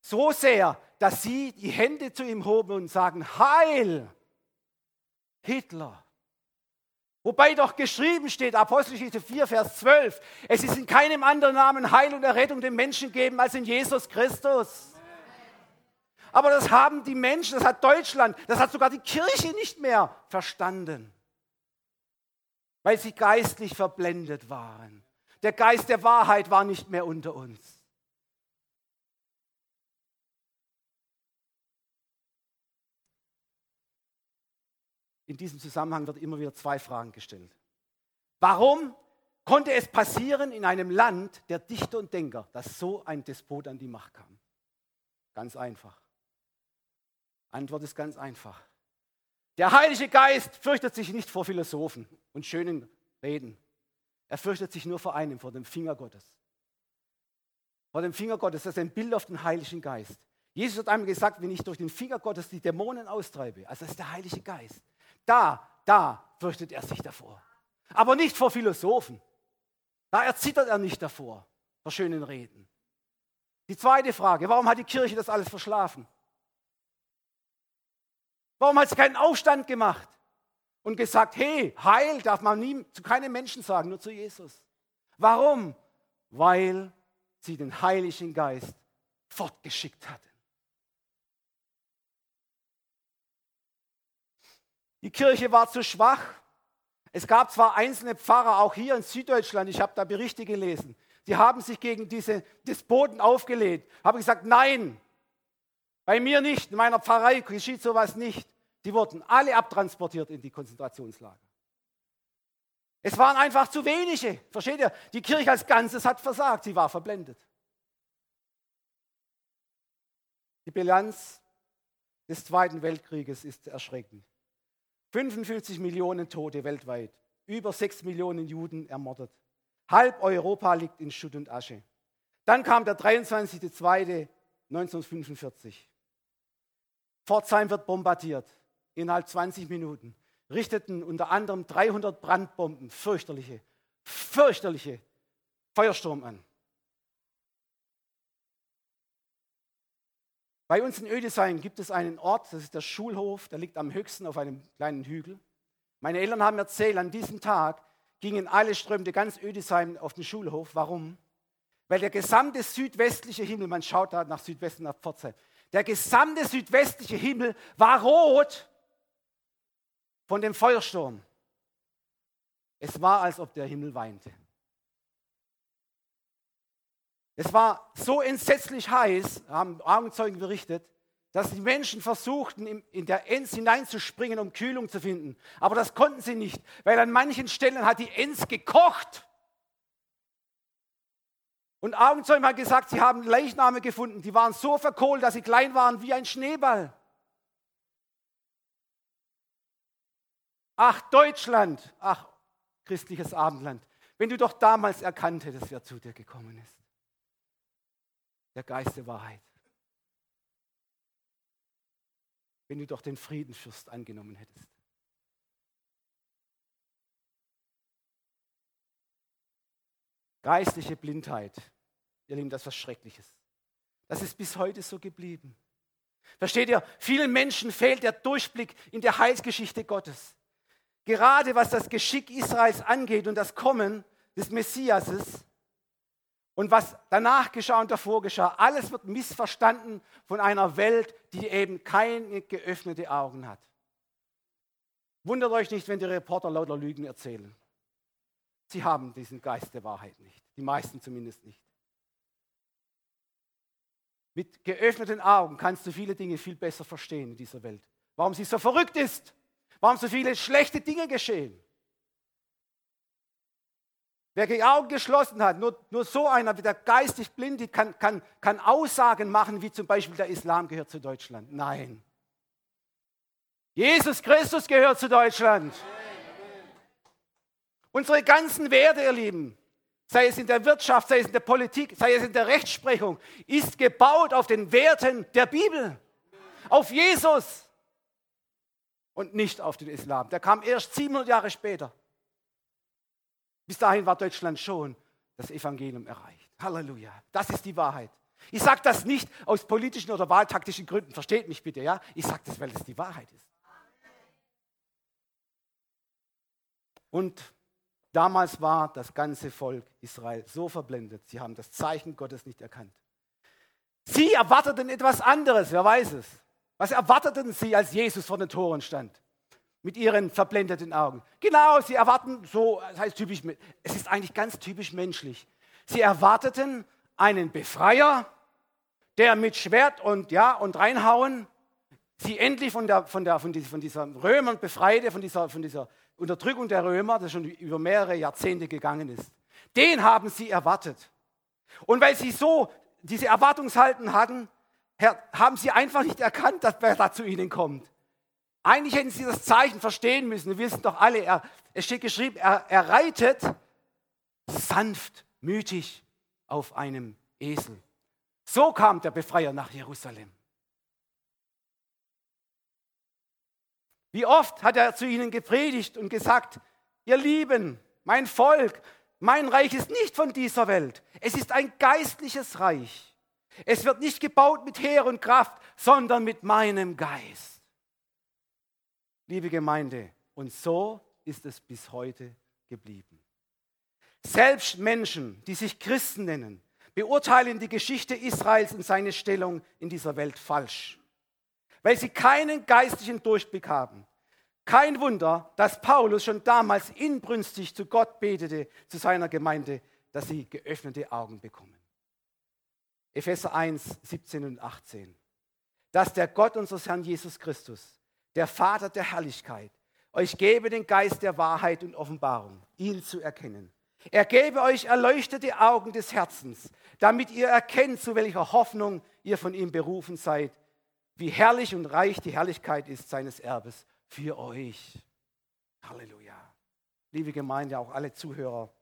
So sehr, dass sie die Hände zu ihm hoben und sagen, Heil, Hitler. Wobei doch geschrieben steht, Apostelgeschichte 4, Vers 12, es ist in keinem anderen Namen Heil und Errettung den Menschen gegeben als in Jesus Christus. Aber das haben die Menschen, das hat Deutschland, das hat sogar die Kirche nicht mehr verstanden, weil sie geistlich verblendet waren. Der Geist der Wahrheit war nicht mehr unter uns. In diesem Zusammenhang wird immer wieder zwei Fragen gestellt. Warum konnte es passieren in einem Land der Dichter und Denker, dass so ein Despot an die Macht kam? Ganz einfach. Antwort ist ganz einfach. Der Heilige Geist fürchtet sich nicht vor Philosophen und schönen Reden. Er fürchtet sich nur vor einem, vor dem Finger Gottes. Vor dem Finger Gottes, das ist ein Bild auf den Heiligen Geist. Jesus hat einmal gesagt, wenn ich durch den Finger Gottes die Dämonen austreibe, also das ist der Heilige Geist, da, da fürchtet er sich davor. Aber nicht vor Philosophen. Da erzittert er nicht davor. vor schönen Reden. Die zweite Frage, warum hat die Kirche das alles verschlafen? Warum hat sie keinen Aufstand gemacht und gesagt, hey, Heil darf man nie zu keinem Menschen sagen, nur zu Jesus? Warum? Weil sie den Heiligen Geist fortgeschickt hatten. Die Kirche war zu schwach. Es gab zwar einzelne Pfarrer, auch hier in Süddeutschland, ich habe da Berichte gelesen, die haben sich gegen diese Despoten aufgelehnt, haben gesagt, nein, bei mir nicht, in meiner Pfarrei geschieht sowas nicht. Die wurden alle abtransportiert in die Konzentrationslager. Es waren einfach zu wenige. Versteht ihr? Die Kirche als Ganzes hat versagt. Sie war verblendet. Die Bilanz des Zweiten Weltkrieges ist erschreckend. 55 Millionen Tote weltweit, über 6 Millionen Juden ermordet. Halb Europa liegt in Schutt und Asche. Dann kam der 23.02.1945. Pforzheim wird bombardiert innerhalb 20 Minuten. Richteten unter anderem 300 Brandbomben, fürchterliche, fürchterliche Feuersturm an. Bei uns in Ödesheim gibt es einen Ort, das ist der Schulhof, der liegt am höchsten auf einem kleinen Hügel. Meine Eltern haben erzählt, an diesem Tag gingen alle, strömte ganz Ödesheim auf den Schulhof. Warum? Weil der gesamte südwestliche Himmel, man schaut da nach Südwesten, nach Pforzheim, der gesamte südwestliche Himmel war rot von dem Feuersturm. Es war, als ob der Himmel weinte. Es war so entsetzlich heiß, haben Augenzeugen berichtet, dass die Menschen versuchten, in der Enz hineinzuspringen, um Kühlung zu finden. Aber das konnten sie nicht, weil an manchen Stellen hat die Enz gekocht. Und Augenzeugen haben gesagt, sie haben Leichname gefunden, die waren so verkohlt, dass sie klein waren wie ein Schneeball. Ach, Deutschland, ach, christliches Abendland, wenn du doch damals erkannt hättest, wer zu dir gekommen ist. Der Geist der Wahrheit. wenn du doch den Friedenfürst angenommen hättest. Geistliche Blindheit, ihr Lieben, das ist was Schreckliches. Das ist bis heute so geblieben. Versteht ihr? Vielen Menschen fehlt der Durchblick in der Heilsgeschichte Gottes. Gerade was das Geschick Israels angeht und das Kommen des Messiases, und was danach geschah und davor geschah, alles wird missverstanden von einer Welt, die eben keine geöffnete Augen hat. Wundert euch nicht, wenn die Reporter lauter Lügen erzählen. Sie haben diesen Geist der Wahrheit nicht. Die meisten zumindest nicht. Mit geöffneten Augen kannst du viele Dinge viel besser verstehen in dieser Welt. Warum sie so verrückt ist. Warum so viele schlechte Dinge geschehen. Wer die Augen geschlossen hat, nur, nur so einer, der geistig blind ist, kann, kann, kann Aussagen machen, wie zum Beispiel der Islam gehört zu Deutschland. Nein. Jesus Christus gehört zu Deutschland. Unsere ganzen Werte, ihr Lieben, sei es in der Wirtschaft, sei es in der Politik, sei es in der Rechtsprechung, ist gebaut auf den Werten der Bibel, auf Jesus und nicht auf den Islam. Der kam erst 700 Jahre später. Bis dahin war Deutschland schon das Evangelium erreicht. Halleluja. Das ist die Wahrheit. Ich sage das nicht aus politischen oder wahltaktischen Gründen, versteht mich bitte, ja? Ich sage das, weil es die Wahrheit ist. Und damals war das ganze Volk Israel so verblendet, sie haben das Zeichen Gottes nicht erkannt. Sie erwarteten etwas anderes, wer weiß es. Was erwarteten sie, als Jesus vor den Toren stand? Mit ihren verblendeten Augen. Genau, sie erwarten so, das heißt typisch, es ist eigentlich ganz typisch menschlich. Sie erwarteten einen Befreier, der mit Schwert und ja und reinhauen sie endlich von, der, von, der, von, dieser, von dieser Römern befreite, von dieser, von dieser Unterdrückung der Römer, das schon über mehrere Jahrzehnte gegangen ist. Den haben sie erwartet. Und weil sie so diese Erwartungshalten hatten, haben sie einfach nicht erkannt, dass wer da zu ihnen kommt. Eigentlich hätten sie das Zeichen verstehen müssen. Wir wissen doch alle, er, es steht geschrieben, er, er reitet sanftmütig auf einem Esel. So kam der Befreier nach Jerusalem. Wie oft hat er zu ihnen gepredigt und gesagt, ihr Lieben, mein Volk, mein Reich ist nicht von dieser Welt. Es ist ein geistliches Reich. Es wird nicht gebaut mit Heer und Kraft, sondern mit meinem Geist. Liebe Gemeinde, und so ist es bis heute geblieben. Selbst Menschen, die sich Christen nennen, beurteilen die Geschichte Israels und seine Stellung in dieser Welt falsch, weil sie keinen geistlichen Durchblick haben. Kein Wunder, dass Paulus schon damals inbrünstig zu Gott betete, zu seiner Gemeinde, dass sie geöffnete Augen bekommen. Epheser 1, 17 und 18. Dass der Gott unseres Herrn Jesus Christus, der Vater der Herrlichkeit, euch gebe den Geist der Wahrheit und Offenbarung, ihn zu erkennen. Er gebe euch erleuchtete Augen des Herzens, damit ihr erkennt, zu welcher Hoffnung ihr von ihm berufen seid, wie herrlich und reich die Herrlichkeit ist seines Erbes für euch. Halleluja. Liebe Gemeinde, auch alle Zuhörer,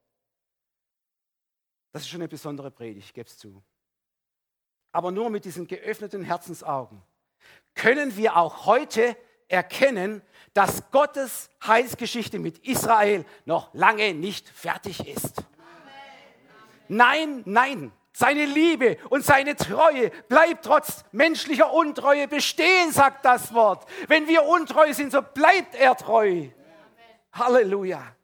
das ist schon eine besondere Predigt, ich gebe es zu. Aber nur mit diesen geöffneten Herzensaugen können wir auch heute erkennen, dass Gottes Heilsgeschichte mit Israel noch lange nicht fertig ist. Nein, nein, seine Liebe und seine Treue bleibt trotz menschlicher Untreue bestehen, sagt das Wort. Wenn wir untreu sind, so bleibt er treu. Halleluja.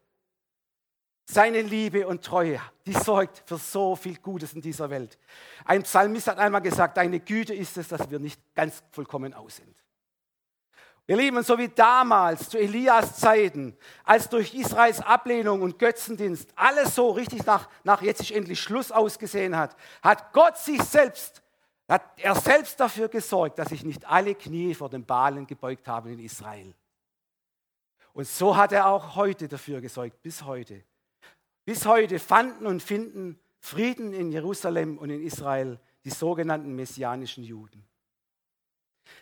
Seine Liebe und Treue, die sorgt für so viel Gutes in dieser Welt. Ein Psalmist hat einmal gesagt, deine Güte ist es, dass wir nicht ganz vollkommen aus sind. Ihr Lieben, so wie damals zu Elias Zeiten, als durch Israels Ablehnung und Götzendienst alles so richtig nach, nach jetzt ist endlich Schluss ausgesehen hat, hat Gott sich selbst, hat er selbst dafür gesorgt, dass sich nicht alle Knie vor den Balen gebeugt haben in Israel. Und so hat er auch heute dafür gesorgt, bis heute. Bis heute fanden und finden Frieden in Jerusalem und in Israel die sogenannten messianischen Juden.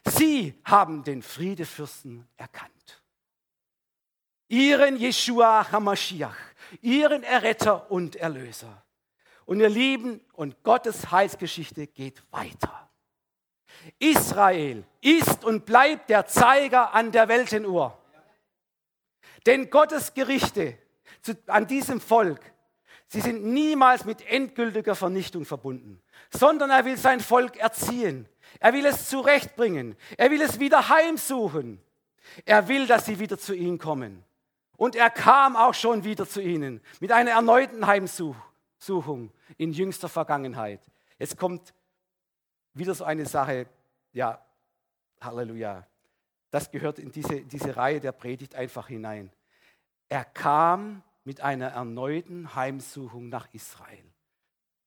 Sie haben den Friedefürsten erkannt. Ihren Jeshua Hamashiach, ihren Erretter und Erlöser. Und ihr Lieben, und Gottes Heilsgeschichte geht weiter. Israel ist und bleibt der Zeiger an der Weltenuhr. Denn Gottes Gerichte an diesem Volk, sie sind niemals mit endgültiger Vernichtung verbunden, sondern er will sein Volk erziehen, er will es zurechtbringen. Er will es wieder heimsuchen. Er will, dass sie wieder zu ihm kommen. Und er kam auch schon wieder zu ihnen mit einer erneuten Heimsuchung in jüngster Vergangenheit. Jetzt kommt wieder so eine Sache, ja, Halleluja. Das gehört in diese, diese Reihe der Predigt einfach hinein. Er kam mit einer erneuten Heimsuchung nach Israel,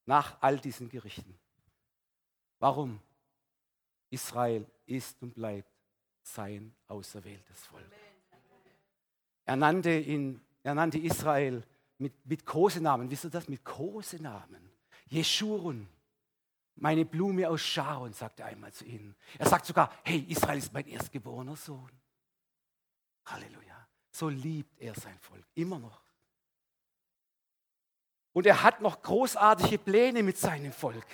nach all diesen Gerichten. Warum? Israel ist und bleibt sein auserwähltes Volk. Er nannte, ihn, er nannte Israel mit, mit Kosenamen. Wisst ihr das? Mit Kosenamen. Jeschurun. Meine Blume aus Sharon, sagt er einmal zu ihnen. Er sagt sogar, hey, Israel ist mein erstgeborener Sohn. Halleluja. So liebt er sein Volk, immer noch. Und er hat noch großartige Pläne mit seinem Volk.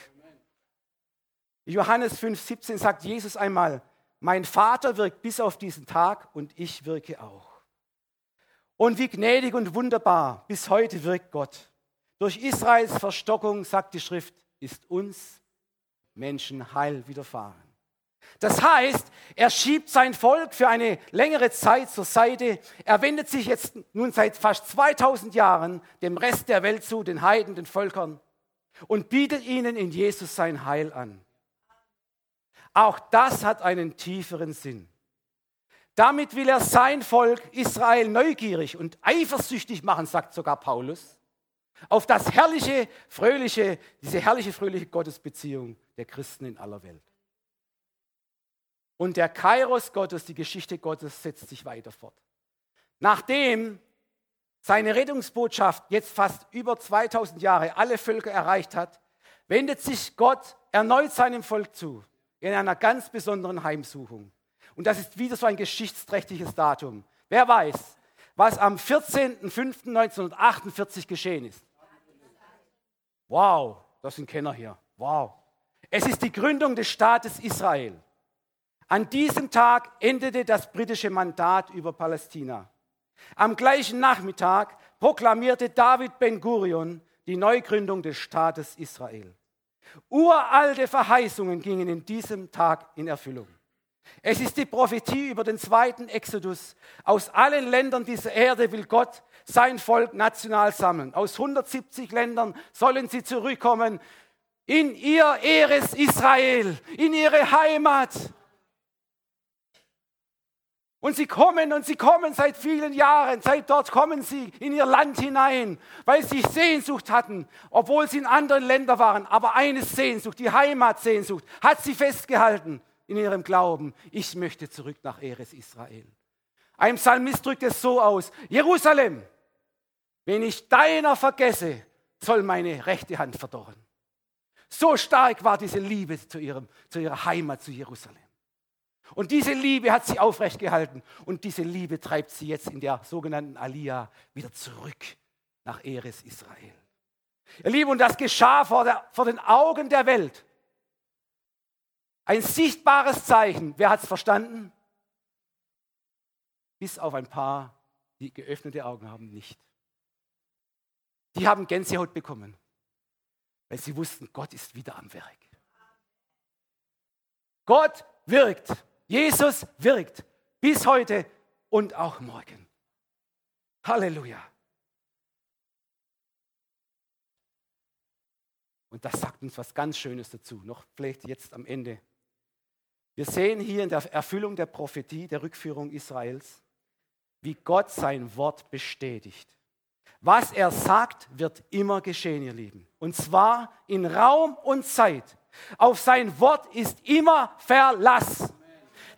Johannes 5,17 sagt Jesus einmal, mein Vater wirkt bis auf diesen Tag und ich wirke auch. Und wie gnädig und wunderbar bis heute wirkt Gott. Durch Israels Verstockung, sagt die Schrift, ist uns Menschen Heil widerfahren. Das heißt, er schiebt sein Volk für eine längere Zeit zur Seite. Er wendet sich jetzt nun seit fast 2000 Jahren dem Rest der Welt zu, den Heiden, den Völkern, und bietet ihnen in Jesus sein Heil an. Auch das hat einen tieferen Sinn. Damit will er sein Volk Israel neugierig und eifersüchtig machen, sagt sogar Paulus, auf das herrliche, fröhliche, diese herrliche, fröhliche Gottesbeziehung der Christen in aller Welt. Und der Kairos Gottes, die Geschichte Gottes, setzt sich weiter fort. Nachdem seine Rettungsbotschaft jetzt fast über 2000 Jahre alle Völker erreicht hat, wendet sich Gott erneut seinem Volk zu in einer ganz besonderen Heimsuchung. Und das ist wieder so ein geschichtsträchtiges Datum. Wer weiß, was am 14.05.1948 geschehen ist? Wow, das sind Kenner hier. Wow. Es ist die Gründung des Staates Israel. An diesem Tag endete das britische Mandat über Palästina. Am gleichen Nachmittag proklamierte David Ben-Gurion die Neugründung des Staates Israel. Uralte Verheißungen gingen in diesem Tag in Erfüllung. Es ist die Prophetie über den zweiten Exodus. Aus allen Ländern dieser Erde will Gott sein Volk national sammeln. Aus 170 Ländern sollen sie zurückkommen in ihr Ehres Israel, in ihre Heimat. Und sie kommen und sie kommen seit vielen Jahren, seit dort kommen sie in ihr Land hinein, weil sie Sehnsucht hatten, obwohl sie in anderen Ländern waren. Aber eine Sehnsucht, die Heimatsehnsucht, hat sie festgehalten in ihrem Glauben. Ich möchte zurück nach Eres Israel. Ein Psalmist drückt es so aus, Jerusalem, wenn ich deiner vergesse, soll meine rechte Hand verdorren. So stark war diese Liebe zu, ihrem, zu ihrer Heimat, zu Jerusalem. Und diese Liebe hat sie aufrecht gehalten. Und diese Liebe treibt sie jetzt in der sogenannten Aliyah wieder zurück nach Eres Israel. Ihr Lieben, und das geschah vor, der, vor den Augen der Welt. Ein sichtbares Zeichen. Wer hat es verstanden? Bis auf ein paar, die geöffnete Augen haben, nicht. Die haben Gänsehaut bekommen, weil sie wussten, Gott ist wieder am Werk. Gott wirkt. Jesus wirkt bis heute und auch morgen. Halleluja. Und das sagt uns was ganz Schönes dazu, noch vielleicht jetzt am Ende. Wir sehen hier in der Erfüllung der Prophetie, der Rückführung Israels, wie Gott sein Wort bestätigt. Was er sagt, wird immer geschehen, ihr Lieben. Und zwar in Raum und Zeit. Auf sein Wort ist immer Verlass.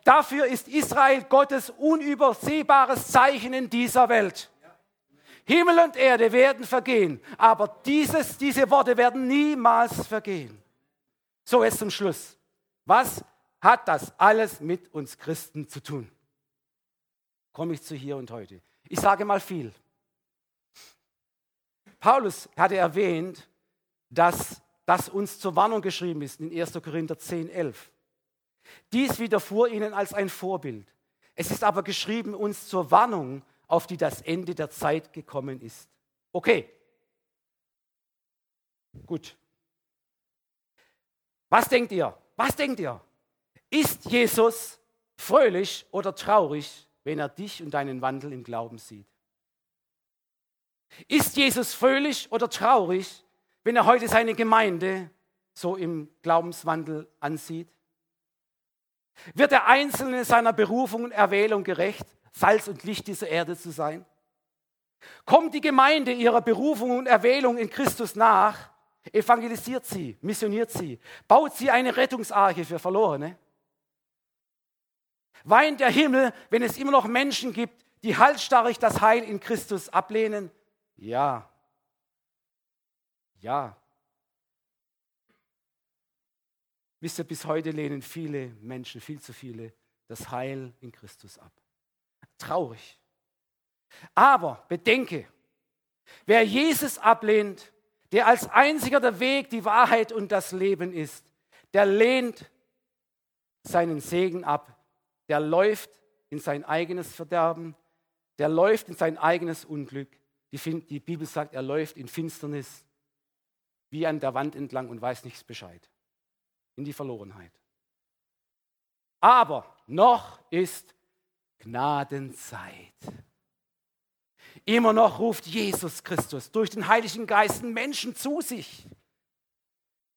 Dafür ist Israel Gottes unübersehbares Zeichen in dieser Welt. Himmel und Erde werden vergehen, aber dieses, diese Worte werden niemals vergehen. So jetzt zum Schluss. Was hat das alles mit uns Christen zu tun? Komme ich zu hier und heute. Ich sage mal viel. Paulus hatte erwähnt, dass das uns zur Warnung geschrieben ist in 1. Korinther 10, 11. Dies widerfuhr ihnen als ein Vorbild. Es ist aber geschrieben uns zur Warnung, auf die das Ende der Zeit gekommen ist. Okay. Gut. Was denkt ihr? Was denkt ihr? Ist Jesus fröhlich oder traurig, wenn er dich und deinen Wandel im Glauben sieht? Ist Jesus fröhlich oder traurig, wenn er heute seine Gemeinde so im Glaubenswandel ansieht? Wird der Einzelne seiner Berufung und Erwählung gerecht, Salz und Licht dieser Erde zu sein? Kommt die Gemeinde ihrer Berufung und Erwählung in Christus nach, evangelisiert sie, missioniert sie, baut sie eine Rettungsarche für Verlorene? Weint der Himmel, wenn es immer noch Menschen gibt, die halsstarrig das Heil in Christus ablehnen? Ja. Ja. Wisst ihr, bis heute lehnen viele Menschen, viel zu viele, das Heil in Christus ab. Traurig. Aber bedenke, wer Jesus ablehnt, der als einziger der Weg, die Wahrheit und das Leben ist, der lehnt seinen Segen ab, der läuft in sein eigenes Verderben, der läuft in sein eigenes Unglück. Die, die Bibel sagt, er läuft in Finsternis wie an der Wand entlang und weiß nichts Bescheid in die Verlorenheit. Aber noch ist Gnadenzeit. Immer noch ruft Jesus Christus durch den Heiligen Geist Menschen zu sich.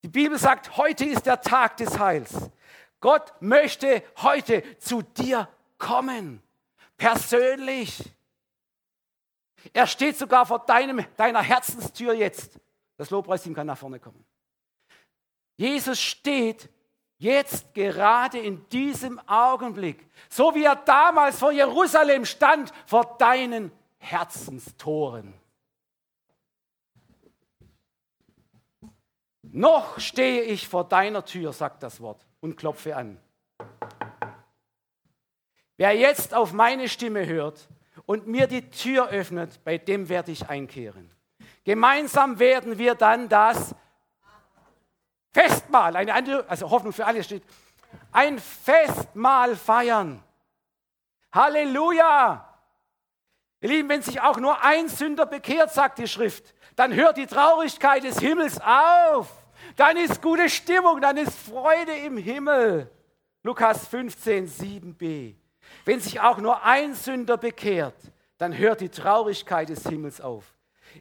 Die Bibel sagt, heute ist der Tag des Heils. Gott möchte heute zu dir kommen, persönlich. Er steht sogar vor deinem, deiner Herzenstür jetzt. Das Lobpreisteam kann nach vorne kommen. Jesus steht jetzt gerade in diesem Augenblick, so wie er damals vor Jerusalem stand, vor deinen Herzenstoren. Noch stehe ich vor deiner Tür, sagt das Wort, und klopfe an. Wer jetzt auf meine Stimme hört und mir die Tür öffnet, bei dem werde ich einkehren. Gemeinsam werden wir dann das Festmahl, eine andere, also Hoffnung für alle steht, ein Festmahl feiern. Halleluja! Ihr Lieben, wenn sich auch nur ein Sünder bekehrt, sagt die Schrift, dann hört die Traurigkeit des Himmels auf. Dann ist gute Stimmung, dann ist Freude im Himmel. Lukas 15, 7b. Wenn sich auch nur ein Sünder bekehrt, dann hört die Traurigkeit des Himmels auf.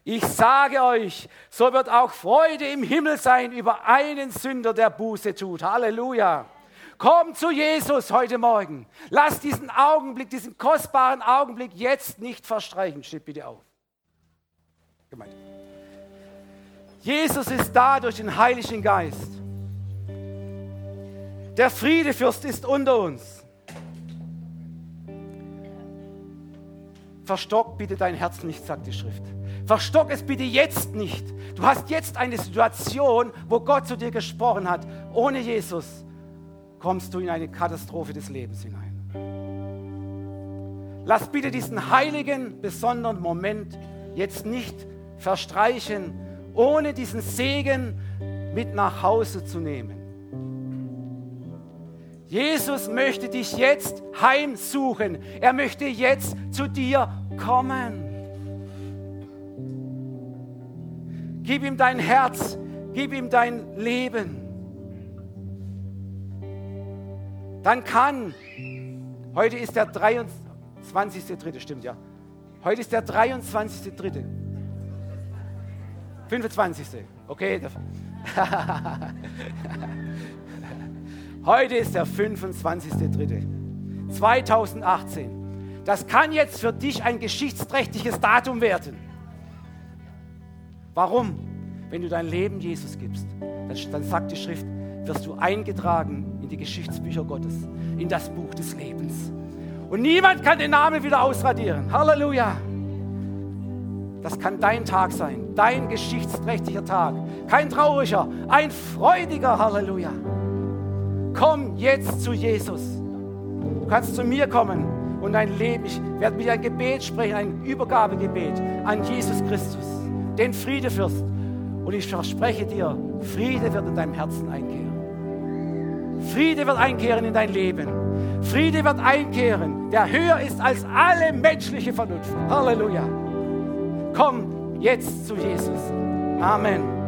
Ich sage euch, so wird auch Freude im Himmel sein über einen Sünder, der Buße tut. Halleluja. Komm zu Jesus heute Morgen. Lass diesen Augenblick, diesen kostbaren Augenblick jetzt nicht verstreichen. Steht bitte auf. Gemeint. Jesus ist da durch den Heiligen Geist. Der Friedefürst ist unter uns. Verstock bitte dein Herz nicht, sagt die Schrift. Verstock es bitte jetzt nicht. Du hast jetzt eine Situation, wo Gott zu dir gesprochen hat. Ohne Jesus kommst du in eine Katastrophe des Lebens hinein. Lass bitte diesen heiligen, besonderen Moment jetzt nicht verstreichen, ohne diesen Segen mit nach Hause zu nehmen. Jesus möchte dich jetzt heimsuchen. Er möchte jetzt zu dir kommen. Gib ihm dein Herz, gib ihm dein Leben. Dann kann, heute ist der 23.3., stimmt ja. Heute ist der 23.3. 25. Okay. Heute ist der 25.3.2018. Das kann jetzt für dich ein geschichtsträchtiges Datum werden. Warum? Wenn du dein Leben Jesus gibst, dann, dann sagt die Schrift, wirst du eingetragen in die Geschichtsbücher Gottes, in das Buch des Lebens. Und niemand kann den Namen wieder ausradieren. Halleluja. Das kann dein Tag sein, dein geschichtsträchtiger Tag. Kein trauriger, ein freudiger Halleluja. Komm jetzt zu Jesus. Du kannst zu mir kommen und dein Leben, ich werde mit dir ein Gebet sprechen, ein Übergabegebet an Jesus Christus, den Friedefürst. Und ich verspreche dir, Friede wird in deinem Herzen einkehren. Friede wird einkehren in dein Leben. Friede wird einkehren, der höher ist als alle menschliche Vernunft. Halleluja. Komm jetzt zu Jesus. Amen.